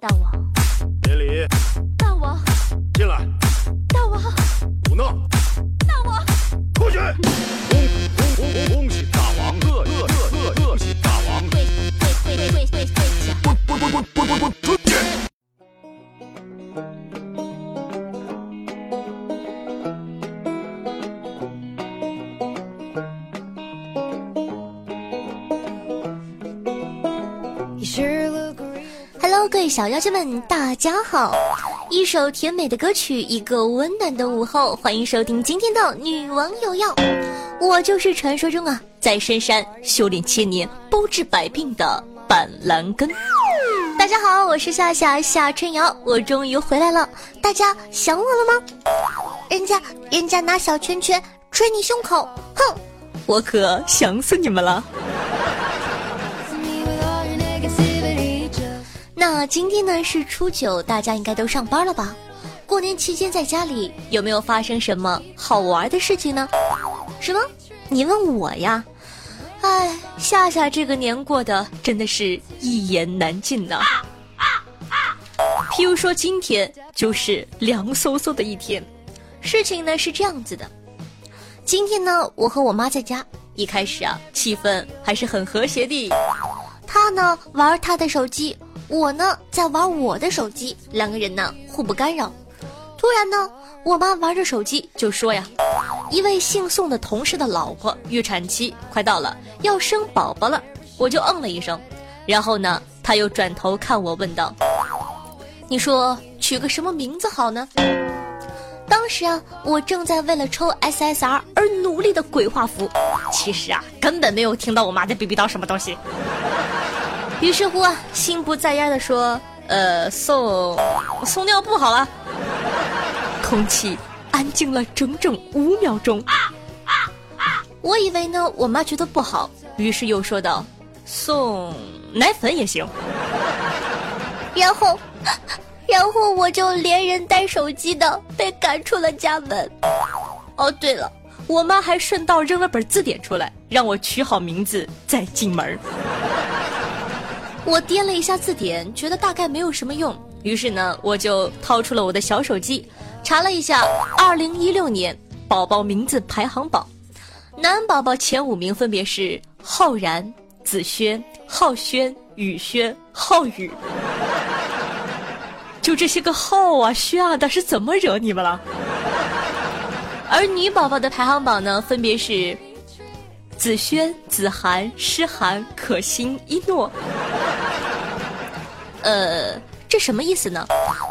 大王，别理，大王，进来，大王，胡闹，大王，出去！恭恭恭恭喜大王，贺贺贺贺恭喜大王！跪跪跪跪跪跪位小妖精们，大家好！一首甜美的歌曲，一个温暖的午后，欢迎收听今天的女王有药。我就是传说中啊，在深山修炼千年，包治百病的板蓝根。大家好，我是夏夏夏春瑶，我终于回来了，大家想我了吗？人家人家拿小拳拳捶你胸口，哼，我可想死你们了。那今天呢是初九，大家应该都上班了吧？过年期间在家里有没有发生什么好玩的事情呢？什么？你问我呀？哎，夏夏这个年过得真的是一言难尽呐。譬如说今天就是凉飕飕的一天，事情呢是这样子的，今天呢我和我妈在家，一开始啊气氛还是很和谐的，她呢玩她的手机。我呢在玩我的手机，两个人呢互不干扰。突然呢，我妈玩着手机就说呀：“一位姓宋的同事的老婆预产期快到了，要生宝宝了。”我就嗯了一声，然后呢，他又转头看我问道：“你说取个什么名字好呢？”当时啊，我正在为了抽 SSR 而努力的鬼画符，其实啊，根本没有听到我妈在逼逼叨什么东西。于是乎啊，心不在焉的说：“呃，送送尿布好了。”空气安静了整整五秒钟。我以为呢，我妈觉得不好，于是又说道：“送奶粉也行。”然后，然后我就连人带手机的被赶出了家门。哦，对了，我妈还顺道扔了本字典出来，让我取好名字再进门。我掂了一下字典，觉得大概没有什么用，于是呢，我就掏出了我的小手机，查了一下二零一六年宝宝名字排行榜，男宝宝前五名分别是浩然、子轩、浩轩、宇轩、浩宇，就这些个浩啊、轩啊的，是怎么惹你们了？而女宝宝的排行榜呢，分别是。子轩、子涵、诗涵、可心、一诺，呃，这什么意思呢？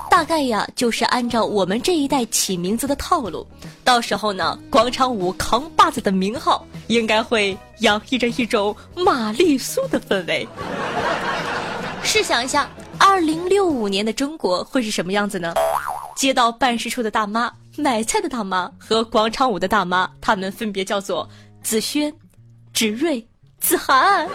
大概呀，就是按照我们这一代起名字的套路，到时候呢，广场舞扛把子的名号应该会洋溢着一种玛丽苏的氛围。试想一下，二零六五年的中国会是什么样子呢？街道办事处的大妈、买菜的大妈和广场舞的大妈，他们分别叫做子轩。芷睿、子涵。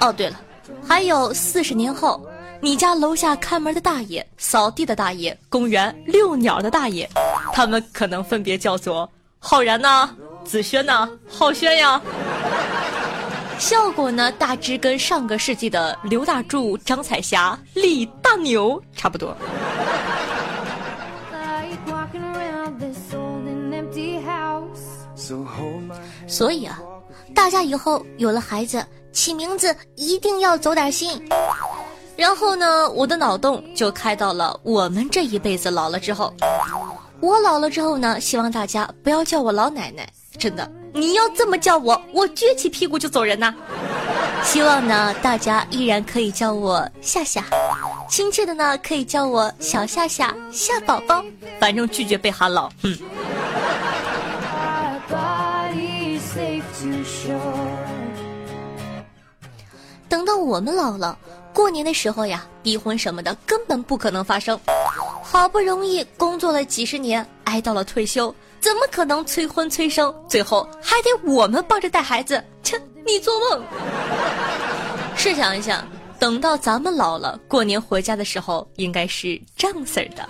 哦，对了，还有四十年后，你家楼下看门的大爷、扫地的大爷、公园遛鸟的大爷，他们可能分别叫做浩然呐、子轩呐、浩轩呀。效果呢，大致跟上个世纪的刘大柱、张彩霞、李大牛差不多。所以啊，大家以后有了孩子，起名字一定要走点心。然后呢，我的脑洞就开到了我们这一辈子老了之后，我老了之后呢，希望大家不要叫我老奶奶，真的，你要这么叫我，我撅起屁股就走人呐。希望呢，大家依然可以叫我夏夏，亲切的呢，可以叫我小夏夏夏宝宝，反正拒绝被喊老，嗯。等到我们老了，过年的时候呀，逼婚什么的根本不可能发生。好不容易工作了几十年，挨到了退休，怎么可能催婚催生？最后还得我们帮着带孩子？切，你做梦！试想一下，等到咱们老了，过年回家的时候，应该是这样式的。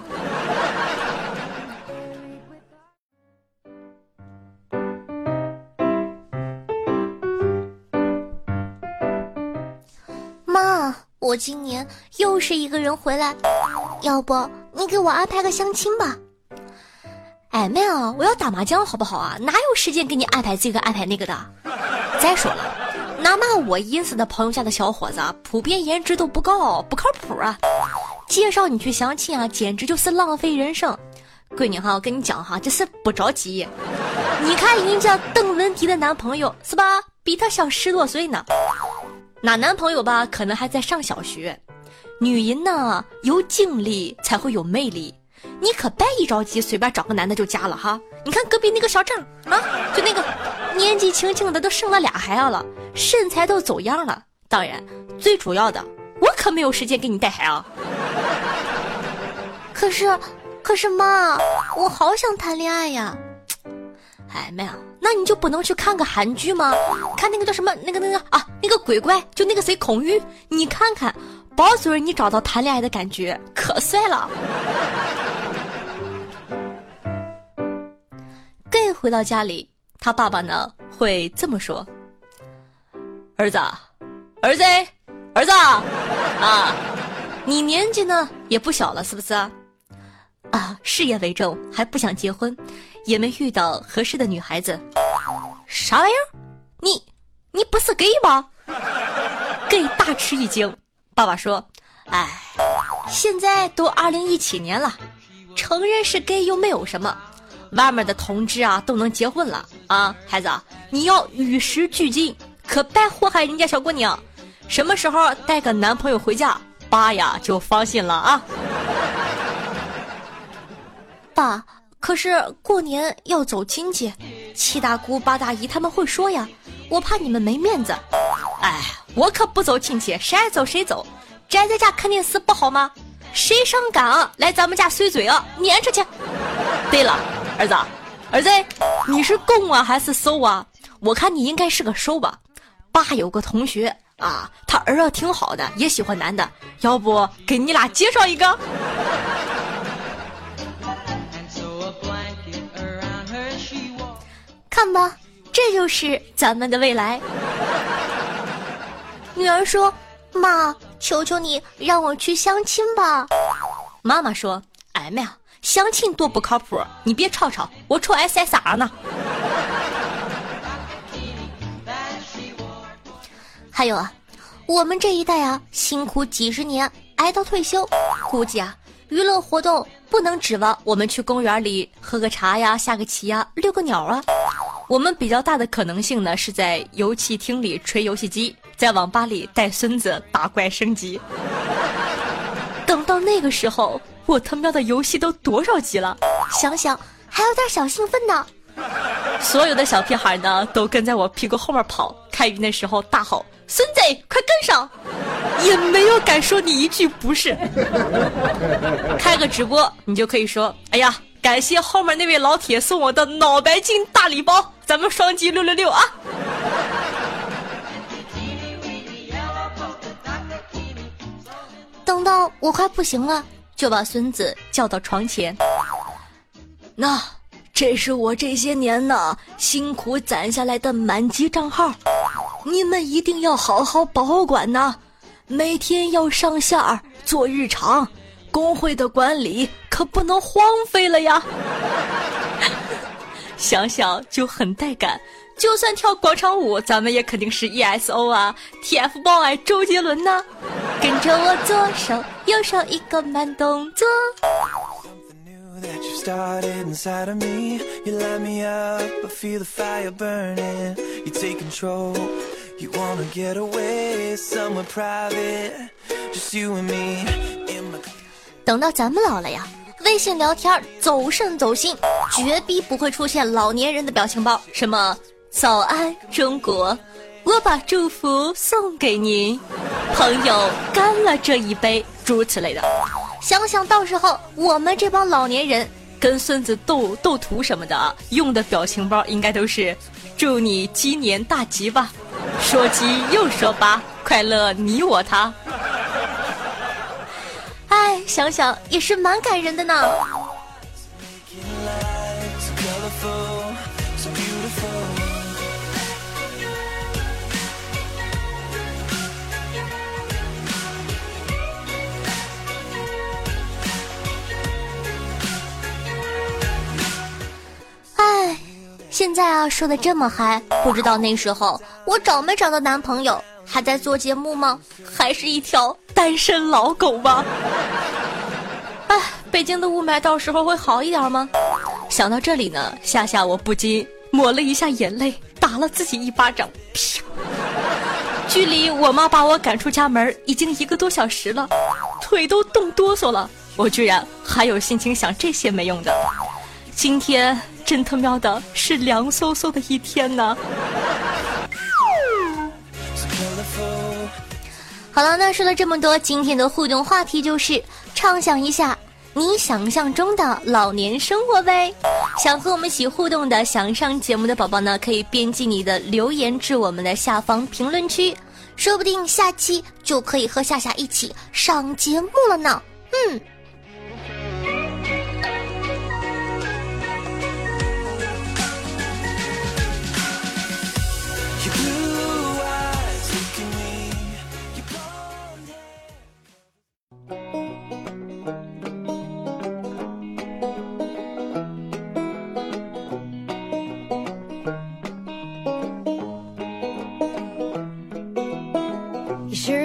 我今年又是一个人回来，要不你给我安排个相亲吧？哎妹啊，我要打麻将好不好啊？哪有时间给你安排这个安排那个的？再说了，哪怕我认识的朋友家的小伙子，普遍颜值都不高，不靠谱啊！介绍你去相亲啊，简直就是浪费人生。闺女哈，我跟你讲哈，这是不着急。你看人家邓文迪的男朋友是吧，比她小十多岁呢。那男朋友吧，可能还在上小学。女人呢，有精力才会有魅力。你可别一着急，随便找个男的就嫁了哈。你看隔壁那个小张啊，就那个年纪轻轻的都生了俩孩子了，身材都走样了。当然，最主要的，我可没有时间给你带孩子。可是，可是妈，我好想谈恋爱呀。哎妹啊，那你就不能去看个韩剧吗？看那个叫什么那个那个啊，那个鬼怪，就那个谁孔玉，你看看，保准你找到谈恋爱的感觉，可帅了。gay 回到家里，他爸爸呢会这么说：“儿子，儿子，儿子啊，你年纪呢也不小了，是不是？啊事业为重，还不想结婚。”也没遇到合适的女孩子，啥玩意儿？你你不是 gay 吗？gay 大吃一惊。爸爸说：“哎，现在都二零一七年了，承认是 gay 又没有什么，外面的同志啊都能结婚了啊。孩子，你要与时俱进，可别祸害人家小姑娘。什么时候带个男朋友回家，爸呀就放心了啊。”爸。可是过年要走亲戚，七大姑八大姨他们会说呀，我怕你们没面子。哎，我可不走亲戚，谁爱走谁走，宅在家看电视不好吗？谁上赶啊？来咱们家碎嘴啊，撵出去！对了，儿子，儿子，你是攻啊还是受啊？我看你应该是个受吧。爸有个同学啊，他儿子挺好的，也喜欢男的，要不给你俩介绍一个？看吧，这就是咱们的未来。女儿说：“妈，求求你让我去相亲吧。”妈妈说：“哎妈呀，相亲多不靠谱，你别吵吵，我瞅 SSR 呢。”还有啊，我们这一代啊，辛苦几十年，挨到退休，估计啊，娱乐活动不能指望我们去公园里喝个茶呀、下个棋呀、遛个鸟啊。我们比较大的可能性呢，是在游戏厅里吹游戏机，在网吧里带孙子打怪升级。等到那个时候，我他喵的游戏都多少级了？想想还有点小兴奋呢。所有的小屁孩呢，都跟在我屁股后面跑，开鱼那时候大吼：“孙子，快跟上！”也没有敢说你一句不是。开个直播，你就可以说：“哎呀。”感谢后面那位老铁送我的脑白金大礼包，咱们双击六六六啊！等到我快不行了，就把孙子叫到床前。那这是我这些年呢辛苦攒下来的满级账号，你们一定要好好保管呐，每天要上线做日常。工会的管理可不能荒废了呀！想想就很带感，就算跳广场舞，咱们也肯定是 ESO 啊，TFBOYS 周杰伦呐！跟着我左手右手一个慢动作。等到咱们老了呀，微信聊天走肾走心，绝逼不会出现老年人的表情包，什么早安中国，我把祝福送给您，朋友干了这一杯，诸如此类的。想想到时候我们这帮老年人跟孙子斗斗图什么的，用的表情包应该都是祝你鸡年大吉吧，说鸡又说八，快乐你我他。想想也是蛮感人的呢。哎，现在啊说的这么嗨，不知道那时候我找没找到男朋友，还在做节目吗？还是一条单身老狗吗？北京的雾霾到时候会好一点吗？想到这里呢，夏夏我不禁抹了一下眼泪，打了自己一巴掌，啪！距离我妈把我赶出家门已经一个多小时了，腿都冻哆嗦了，我居然还有心情想这些没用的。今天真他喵的是凉飕飕的一天呢。好了，那说了这么多，今天的互动话题就是畅想一下你想象中的老年生活呗。想和我们一起互动的，想上节目的宝宝呢，可以编辑你的留言至我们的下方评论区，说不定下期就可以和夏夏一起上节目了呢。嗯。欢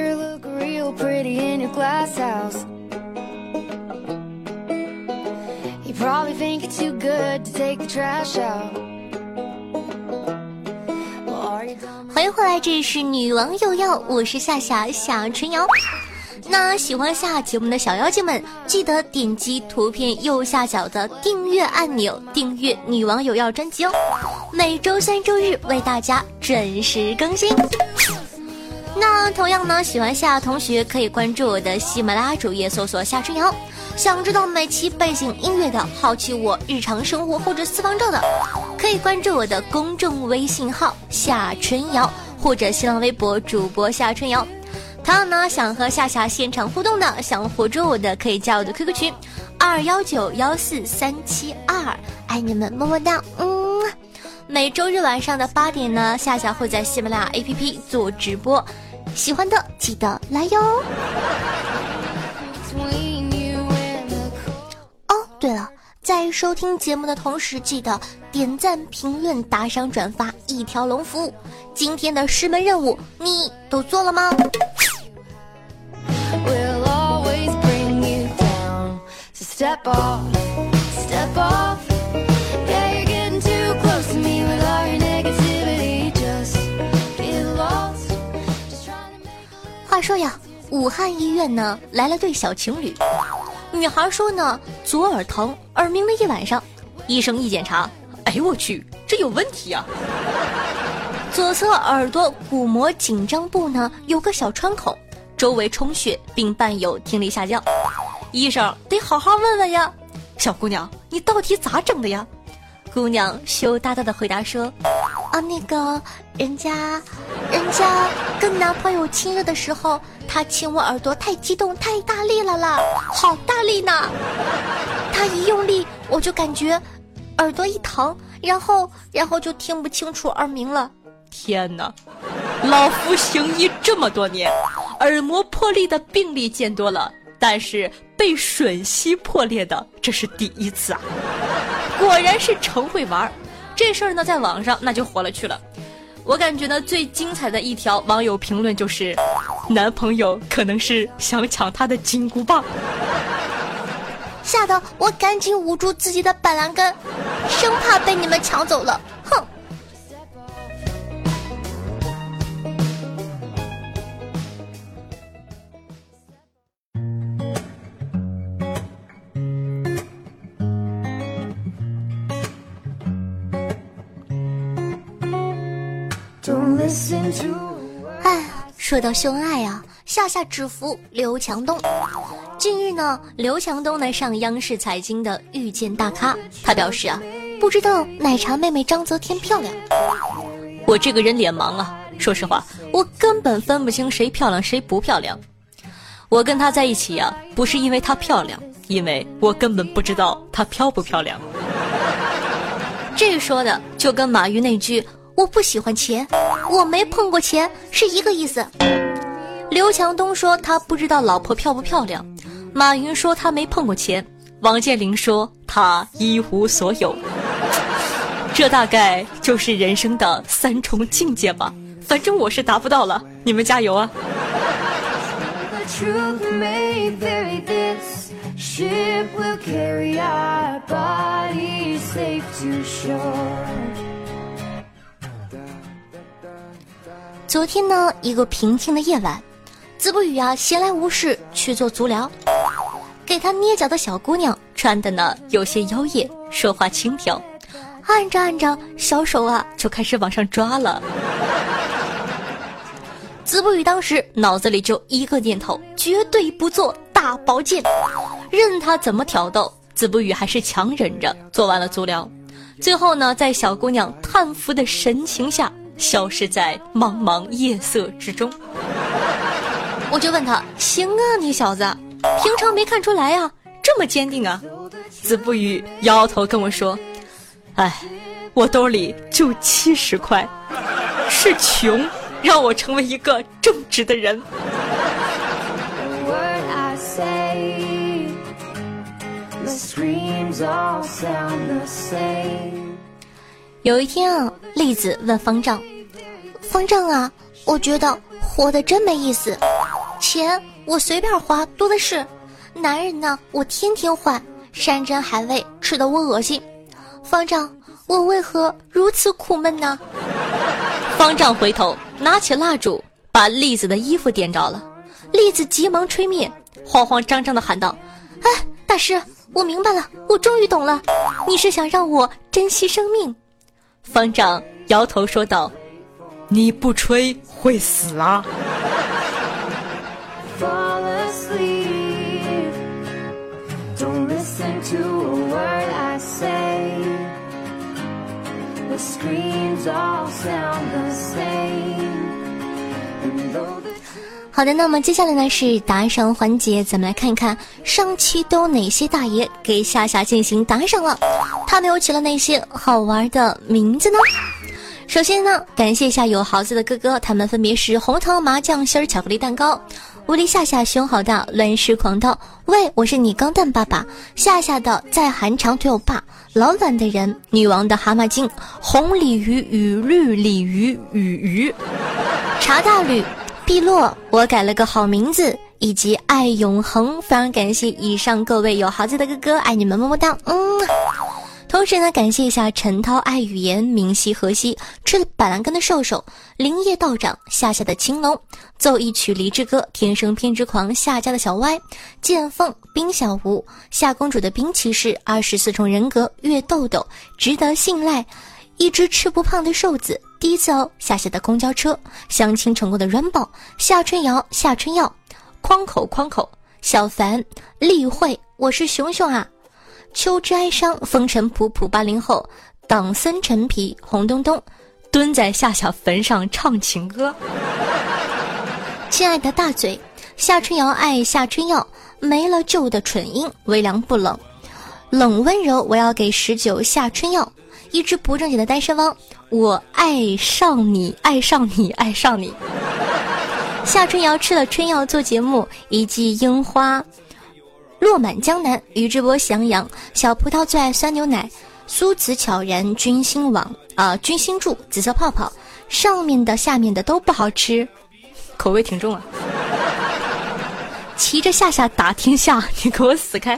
迎回来，这里是女王有药，我是夏夏夏春瑶。那喜欢下节目的小妖精们，记得点击图片右下角的订阅按钮，订阅女王有药专辑哦。每周三、周日为大家准时更新。那同样呢，喜欢夏同学可以关注我的喜马拉雅主页，搜索夏春瑶。想知道每期背景音乐的，好奇我日常生活或者私房照的，可以关注我的公众微信号夏春瑶，或者新浪微博主播夏春瑶。同样呢，想和夏夏现场互动的，想活捉我的，可以加我的 QQ 群二幺九幺四三七二，爱你们么么哒，嗯。每周日晚上的八点呢，夏夏会在喜马拉雅 APP 做直播，喜欢的记得来哟。哦对了，在收听节目的同时，记得点赞、评论、打赏、转发，一条龙服务。今天的师门任务你都做了吗？话说呀，武汉医院呢来了对小情侣。女孩说呢，左耳疼，耳鸣了一晚上。医生一检查，哎呦我去，这有问题啊！左侧耳朵鼓膜紧张部呢有个小穿孔，周围充血并伴有听力下降。医生得好好问问呀，小姑娘，你到底咋整的呀？姑娘羞答答的回答说：“啊，那个人家，人家跟男朋友亲热的时候。”他亲我耳朵太激动太大力了啦，好大力呢！他一用力，我就感觉耳朵一疼，然后然后就听不清楚耳鸣了。天哪，老夫行医这么多年，耳膜破裂的病例见多了，但是被吮吸破裂的这是第一次啊！果然是成会玩儿，这事儿呢在网上那就火了去了。我感觉呢，最精彩的一条网友评论就是，男朋友可能是想抢她的金箍棒，吓得我赶紧捂住自己的板蓝根，生怕被你们抢走了。哎，说到秀恩爱啊，夏夏只服刘强东。近日呢，刘强东呢上央视财经的《遇见大咖》，他表示啊，不知道奶茶妹妹张泽天漂亮。我这个人脸盲啊，说实话，我根本分不清谁漂亮谁不漂亮。我跟她在一起呀，不是因为她漂亮，因为我根本不知道她漂不漂亮。这说的就跟马云那句。我不喜欢钱，我没碰过钱是一个意思。刘强东说他不知道老婆漂不漂亮，马云说他没碰过钱，王健林说他一无所有。这大概就是人生的三重境界吧。反正我是达不到了，你们加油啊！昨天呢，一个平静的夜晚，子不语啊闲来无事去做足疗，给他捏脚的小姑娘穿的呢有些妖艳，说话轻佻，按着按着，小手啊就开始往上抓了。子不语当时脑子里就一个念头：绝对不做大保健。任他怎么挑逗，子不语还是强忍着做完了足疗。最后呢，在小姑娘叹服的神情下，消失在茫茫夜色之中。我就问他：“行啊，你小子，平常没看出来呀、这么坚定啊？”子不语摇摇头跟我说：“哎，我兜里就七十块，是穷让我成为一个正直的人。”有一天啊，栗子问方丈：“方丈啊，我觉得活得真没意思，钱我随便花多的是，男人呢我天天换，山珍海味吃的我恶心。方丈，我为何如此苦闷呢？” 方丈回头拿起蜡烛，把栗子的衣服点着了，栗子急忙吹灭，慌慌张张的喊道：“哎，大师，我明白了，我终于懂了，你是想让我珍惜生命。”方丈摇头说道：“你不吹会死啊！好的，那么接下来呢是打赏环节，咱们来看一看上期都有哪些大爷给夏夏进行打赏了，他们又起了哪些好玩的名字呢？首先呢，感谢一下有豪子的哥哥，他们分别是红糖麻酱心儿巧克力蛋糕、无敌夏夏胸好大、乱世狂刀。喂，我是你钢蛋爸爸，夏夏的在韩长腿欧巴，老懒的人，女王的蛤蟆精，红鲤鱼与绿鲤鱼与鱼，茶大吕。碧落，我改了个好名字，以及爱永恒，非常感谢以上各位有豪子的哥哥，爱你们么么哒，嗯。同时呢，感谢一下陈涛爱语言、明熙河西吃了板蓝根的瘦瘦、林业道长、夏夏的青龙、奏一曲离之歌、天生偏执狂、夏家的小歪、剑凤、冰小吴、夏公主的冰骑士、二十四重人格、月豆豆、值得信赖。一只吃不胖的瘦子，第一次哦，夏夏的公交车，相亲成功的软宝，夏春瑶，夏春耀，框口框口，小凡，例会，我是熊熊啊，秋之哀伤，风尘仆仆，八零后，党森陈皮，红咚咚，蹲在夏夏坟上唱情歌。亲爱的大嘴，夏春瑶爱夏春耀，没了旧的蠢音，微凉不冷，冷温柔，我要给十九夏春耀。一只不正经的单身汪，我爱上你，爱上你，爱上你。夏春瑶吃了春药做节目，一季樱花落满江南。宇智波喜羊羊，小葡萄最爱酸牛奶。苏子悄然，君心网啊，君心柱，紫色泡泡，上面的下面的都不好吃，口味挺重啊。骑着夏夏打天下，你给我死开！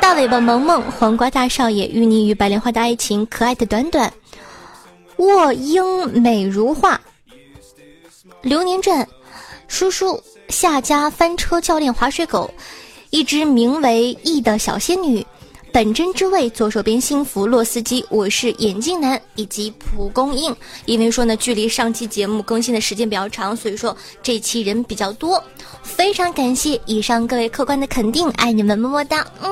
大尾巴萌萌，黄瓜大少爷，淤泥与白莲花的爱情，可爱的短短，卧鹰美如画，流年镇，叔叔夏家翻车教练滑水狗，一只名为翼的小仙女，本真之味左手边幸福洛斯基，我是眼镜男以及蒲公英。因为说呢，距离上期节目更新的时间比较长，所以说这期人比较多。非常感谢以上各位客官的肯定，爱你们么么哒，嗯。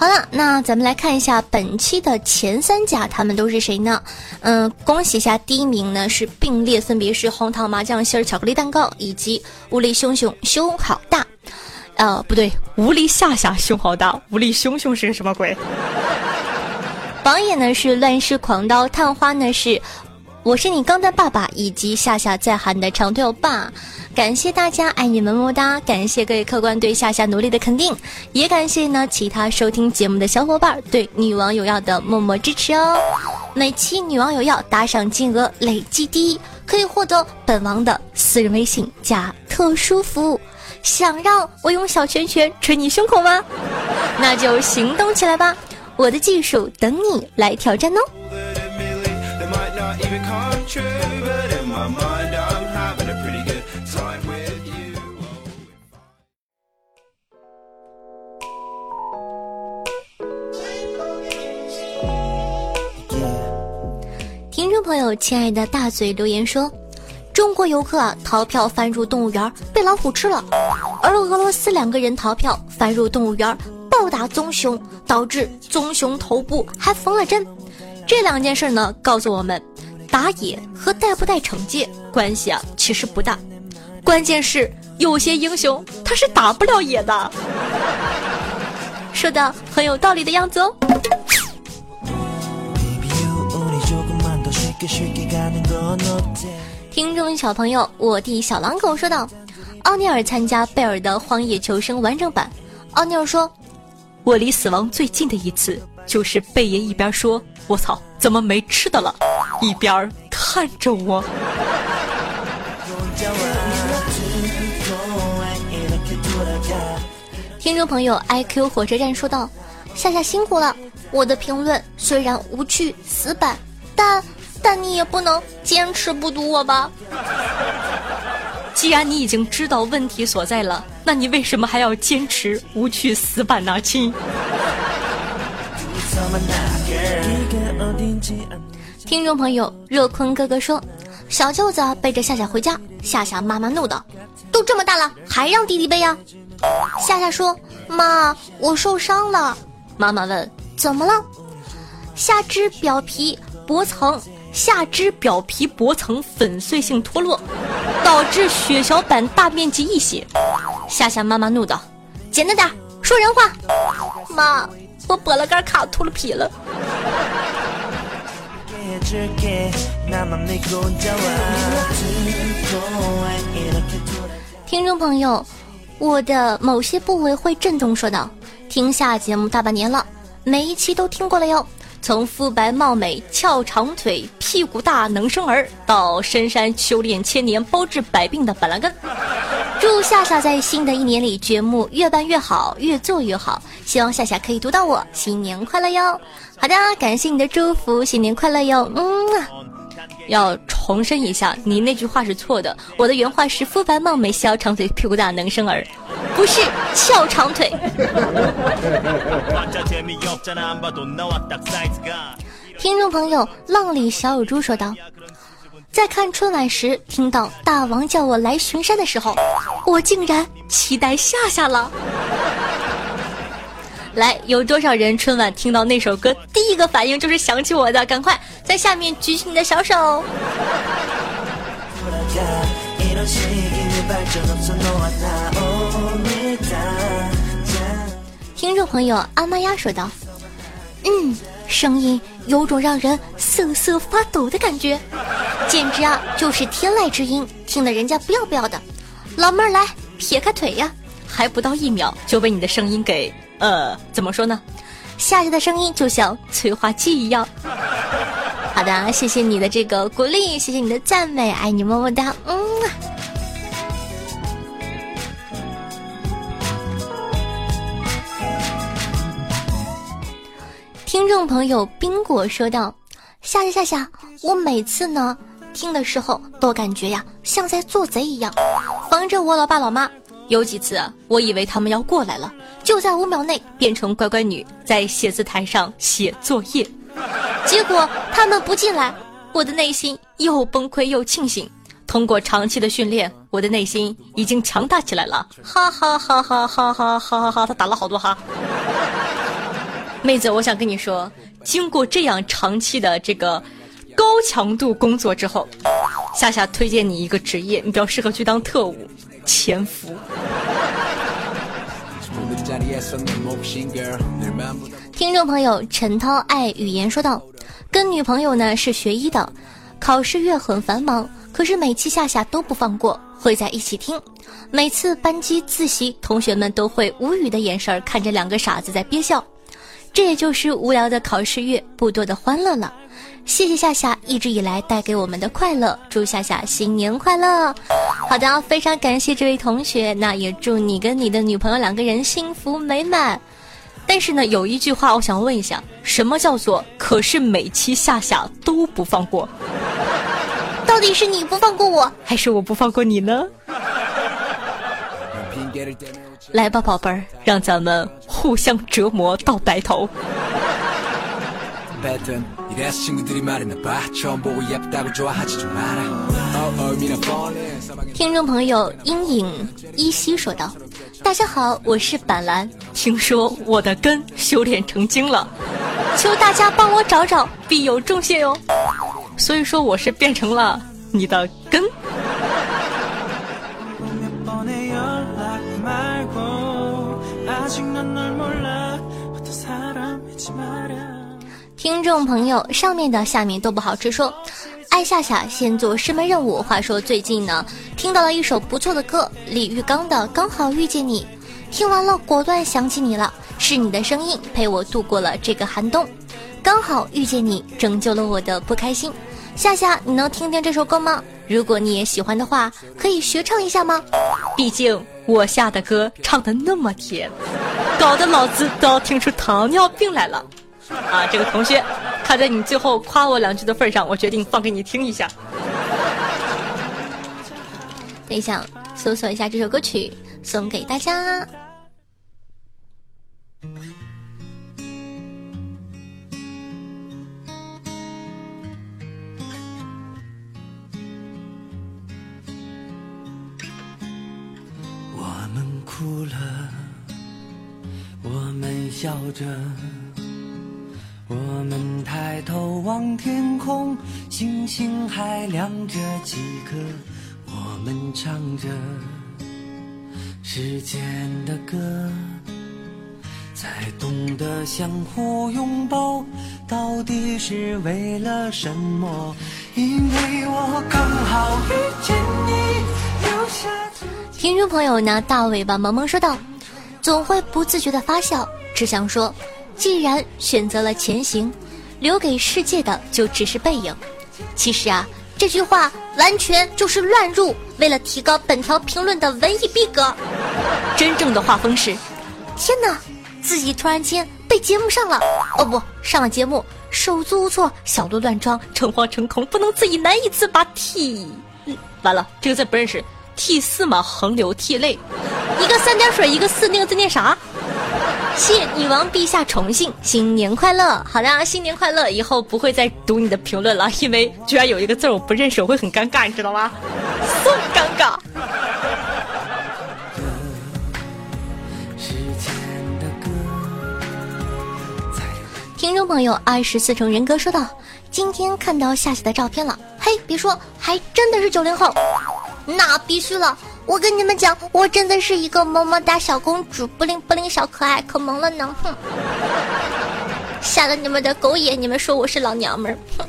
好了，那咱们来看一下本期的前三甲，他们都是谁呢？嗯，恭喜一下，第一名呢是并列，分别是红糖麻酱馅儿巧克力蛋糕以及无力熊熊胸好大。呃，不对，无力夏夏胸好大，无力熊熊是个什么鬼？榜眼呢是乱世狂刀，探花呢是我是你刚的爸爸以及夏夏在喊的长腿欧巴，感谢大家，爱你们么么哒！感谢各位客官对夏夏努力的肯定，也感谢呢其他收听节目的小伙伴对女王有药的默默支持哦。每期女王有药打赏金额累计第一，可以获得本王的私人微信加特殊服务。想让我用小拳拳捶你胸口吗？那就行动起来吧！我的技术等你来挑战哦。听众朋友，亲爱的大嘴留言说，中国游客啊逃票翻入动物园被老虎吃了，而俄罗斯两个人逃票翻入动物园暴打棕熊，导致棕熊头部还缝了针。这两件事呢，告诉我们打野和带不带惩戒关系啊，其实不大，关键是有些英雄他是打不了野的。说的很有道理的样子哦。听众小朋友，我弟小狼狗说道，奥尼尔参加贝尔的荒野求生完整版，奥尼尔说，我离死亡最近的一次。就是贝爷一边说我操怎么没吃的了？一边看着我。听众朋友 iq 火车站说道夏夏辛苦了我的评论虽然无趣死板但但你也不能坚持不读我吧。既然你已经知道问题所在了那你为什么还要坚持无趣死板呢亲？听众朋友热坤哥哥说，小舅子背着夏夏回家，夏夏妈妈怒道：“都这么大了，还让弟弟背呀？”夏夏说：“妈，我受伤了。”妈妈问：“怎么了？”下肢表皮薄层下肢表皮薄层粉碎性脱落，导致血小板大面积溢血。夏夏妈妈怒道：“简单点，说人话。”妈，我菠了干卡秃噜皮了。听众朋友，我的某些部位会震动，说道：“听下节目大半年了，每一期都听过了哟。”从肤白貌美、翘长腿、屁股大能生儿，到深山修炼千年、包治百病的板蓝根。祝夏夏在新的一年里节目越办越好，越做越好。希望夏夏可以读到我，新年快乐哟！好的，感谢你的祝福，新年快乐哟！嗯。要重申一下，你那句话是错的。我的原话是：肤白貌美，小长腿屁股大，能生儿。不是翘长腿。听众朋友，浪里小乳猪说道，在看春晚时听到大王叫我来巡山的时候，我竟然期待夏夏了。来有多少人春晚听到那首歌第一个反应就是想起我的赶快在下面举起你的小手。听众朋友阿妈呀说道嗯声音有种让人瑟瑟发抖的感觉简直啊就是天籁之音听得人家不要不要的。老妹儿来撇开腿呀还不到一秒就被你的声音给呃怎么说呢？夏夏的声音就像催化剂一样。好的，谢谢你的这个鼓励，谢谢你的赞美，爱你么么哒，嗯。听众朋友冰果说道：“夏夏夏夏，我每次呢听的时候都感觉呀像在做贼一样，防着我老爸老妈。有几次，我以为他们要过来了，就在五秒内变成乖乖女，在写字台上写作业。结果他们不进来，我的内心又崩溃又庆幸。通过长期的训练，我的内心已经强大起来了。哈哈哈哈哈哈哈哈哈！他打了好多哈。”妹子，我想跟你说，经过这样长期的这个高强度工作之后，夏夏推荐你一个职业，你比较适合去当特务，潜伏。听众朋友陈涛爱语言说道，跟女朋友呢是学医的，考试月很繁忙，可是每期夏夏都不放过，会在一起听。每次班级自习，同学们都会无语的眼神看着两个傻子在憋笑。这也就是无聊的考试月不多的欢乐了。谢谢夏夏一直以来带给我们的快乐，祝夏夏新年快乐！好的，非常感谢这位同学，那也祝你跟你的女朋友两个人幸福美满。但是呢，有一句话我想问一下，什么叫做可是每期夏夏都不放过？到底是你不放过我，还是我不放过你呢？来吧，宝贝儿，让咱们互相折磨到白头。패턴 이래서 친구들이 말했나 봐 처음 보고 예쁘다고 좋아하지 좀 마라 Oh oh 미나 falling 사막에 听众朋友阴影依稀说道：“大家好，我是板蓝，听说我的根修炼成精了，求大家帮我找找，必有重谢哟。所以说我是变成了你的根。 听众朋友，上面的下面都不好吃说。爱夏夏先做师门任务。话说最近呢，听到了一首不错的歌，李玉刚的《刚好遇见你》，听完了果断想起你了，是你的声音陪我度过了这个寒冬，刚好遇见你，拯救了我的不开心。夏夏，你能听听这首歌吗？如果你也喜欢的话，可以学唱一下吗？毕竟我下的歌唱的那么甜，搞得老子都要听出糖尿病来了。啊，这个同学，看在你最后夸我两句的份上，我决定放给你听一下。等一下，搜索一下这首歌曲，送给大家。我们哭了，我们笑着，我们抬头望天空，星星还亮着几颗，我们唱着时间的歌，才懂得相互拥抱，到底是为了什么？因为我刚好遇见你，留下。听众朋友呢，大尾巴萌萌说道：“总会不自觉的发笑，只想说，既然选择了前行，留给世界的就只是背影。其实啊，这句话完全就是乱入，为了提高本条评论的文艺逼格。真正的画风是：天哪，自己突然间被节目上了，哦不，上了节目，手足无措，小鹿乱撞，诚惶诚恐，不能自已，难以自拔，涕，嗯完了，这个字不认识。”涕泗嘛，横流涕泪，一个三点水，一个四，那个字念啥？谢女王陛下宠幸，新年快乐！好的，新年快乐！以后不会再读你的评论了，因为居然有一个字我不认识，我会很尴尬，你知道吗？so 尴尬。听众朋友二十四重人格说道：“今天看到夏夏的照片了，嘿，别说，还真的是九零后。那必须了，我跟你们讲，我真的是一个么么哒小公主，不灵不灵小可爱，可萌了呢。哼，瞎了你们的狗眼，你们说我是老娘们儿。哼，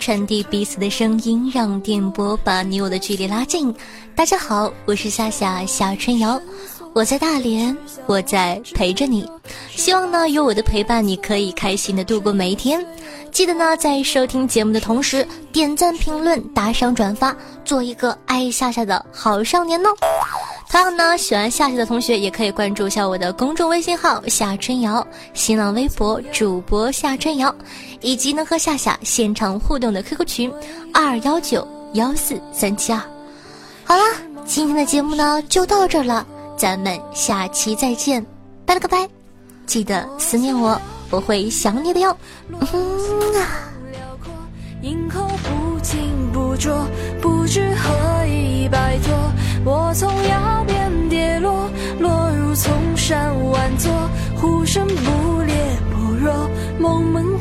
传递彼此的声音，让电波把你我的距离拉近。大家好，我是夏夏夏春瑶，我在大连，我在陪着你。希望呢，有我的陪伴，你可以开心的度过每一天。记得呢，在收听节目的同时，点赞、评论、打赏、转发，做一个爱夏夏的好少年哦。同样呢，喜欢夏夏的同学也可以关注一下我的公众微信号夏春瑶，新浪微博主播夏春瑶，以及能和夏夏现场互动的 QQ 群二幺九幺四三七二。好啦，今天的节目呢就到这儿了，咱们下期再见，拜了个拜，记得思念我，我会想你的哟。嗯啊。辽阔，银河不清不浊，不知何以摆脱。我从崖边跌落，落入丛山万座，呼声不烈不弱，梦梦